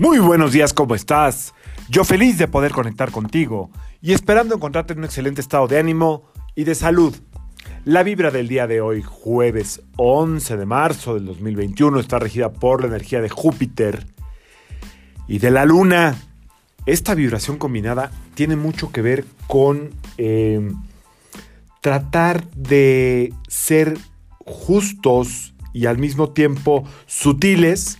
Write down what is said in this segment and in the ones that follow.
Muy buenos días, ¿cómo estás? Yo feliz de poder conectar contigo y esperando encontrarte en un excelente estado de ánimo y de salud. La vibra del día de hoy, jueves 11 de marzo del 2021, está regida por la energía de Júpiter y de la Luna. Esta vibración combinada tiene mucho que ver con eh, tratar de ser justos y al mismo tiempo sutiles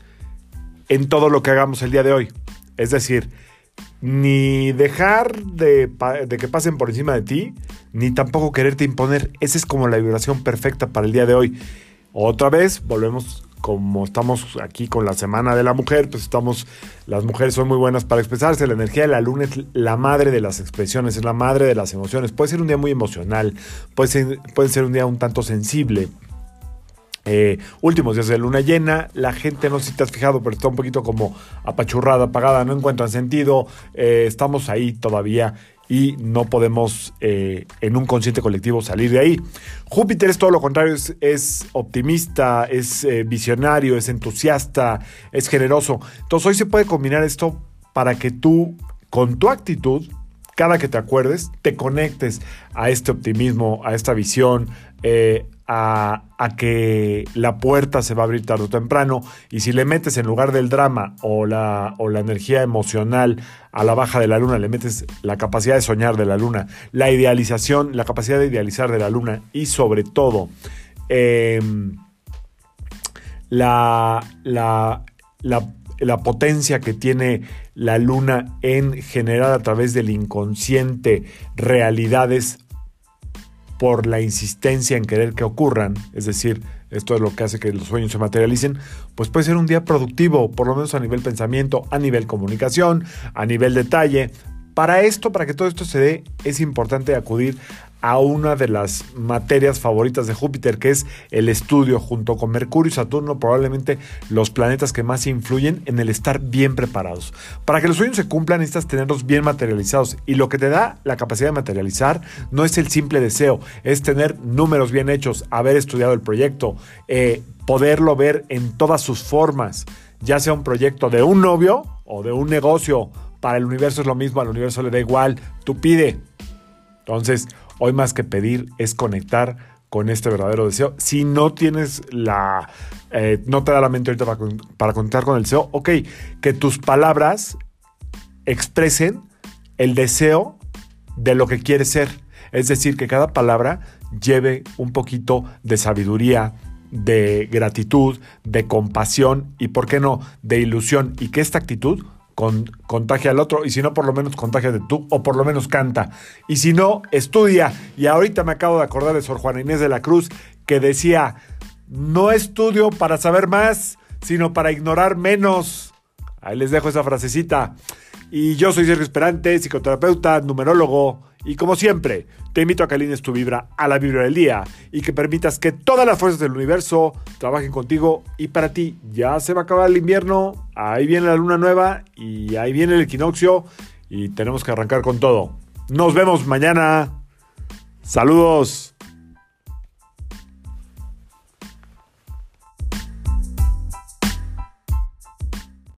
en todo lo que hagamos el día de hoy. Es decir, ni dejar de, que pasen por encima de ti, ni tampoco quererte imponer. Esa es como la vibración perfecta para el día de hoy. Otra vez, volvemos como estamos aquí con la Semana de la Mujer, pues estamos, las mujeres son muy buenas para expresarse, la energía de la luna es la madre de las expresiones, es la madre de las emociones, puede ser un día muy emocional, puede ser, puede ser un día un tanto sensible, eh, últimos días de luna llena, la gente no sé si te has fijado, pero está un poquito como apachurrada, apagada, no encuentran sentido, eh, estamos ahí todavía y no podemos eh, en un consciente colectivo salir de ahí. Júpiter es todo lo contrario, es, optimista, es visionario, es entusiasta, es generoso. Entonces hoy se puede combinar esto para que tú, con tu actitud, cada que te acuerdes, te conectes a este optimismo, a esta visión, a, que la puerta se va a abrir tarde o temprano y si le metes en lugar del drama o la, o la energía emocional a la baja de la luna, le metes la capacidad de soñar de la luna, la idealización, la capacidad de idealizar de la luna y sobre todo em, la, la, la potencia que tiene la luna en generar a través del inconsciente realidades por la insistencia en querer que ocurran, es decir, esto es lo que hace que los sueños se materialicen, pues puede ser un día productivo, por lo menos a nivel pensamiento, a nivel comunicación, a nivel detalle. Para esto, para que todo esto se dé, es importante acudir a una de las materias favoritas de Júpiter, que es el estudio junto con Mercurio y Saturno, probablemente los planetas que más influyen en el estar bien preparados. Para que los sueños se cumplan necesitas tenerlos bien materializados y lo que te da la capacidad de materializar no es el simple deseo, es tener números bien hechos, haber estudiado el proyecto, eh, poderlo ver en todas sus formas, ya sea un proyecto de un novio o de un negocio. Para el universo es lo mismo, al universo le da igual, tú pide. Entonces, Hoy más que pedir es conectar con este verdadero deseo. Si no tienes la... Eh, no te da la mente ahorita para, para conectar con el deseo, ok, que tus palabras expresen el deseo de lo que quieres ser. Es decir, que cada palabra lleve un poquito de sabiduría, de gratitud, de compasión y, ¿por qué no?, de ilusión. Y que esta actitud contagia al otro y si no, por lo menos contagia de tú o por lo menos canta. Y si no, estudia. Y ahorita me acabo de acordar de Sor Juana Inés de la Cruz que decía, no estudio para saber más, sino para ignorar menos. Ahí les dejo esa frasecita. Y yo soy Sergio Esperante, psicoterapeuta, numerólogo. Y como siempre, te invito a que alines tu vibra a la vibra del día y que permitas que todas las fuerzas del universo trabajen contigo y para ti. Ya se va a acabar el invierno, ahí viene la luna nueva y ahí viene el equinoccio y tenemos que arrancar con todo. Nos vemos mañana. Saludos.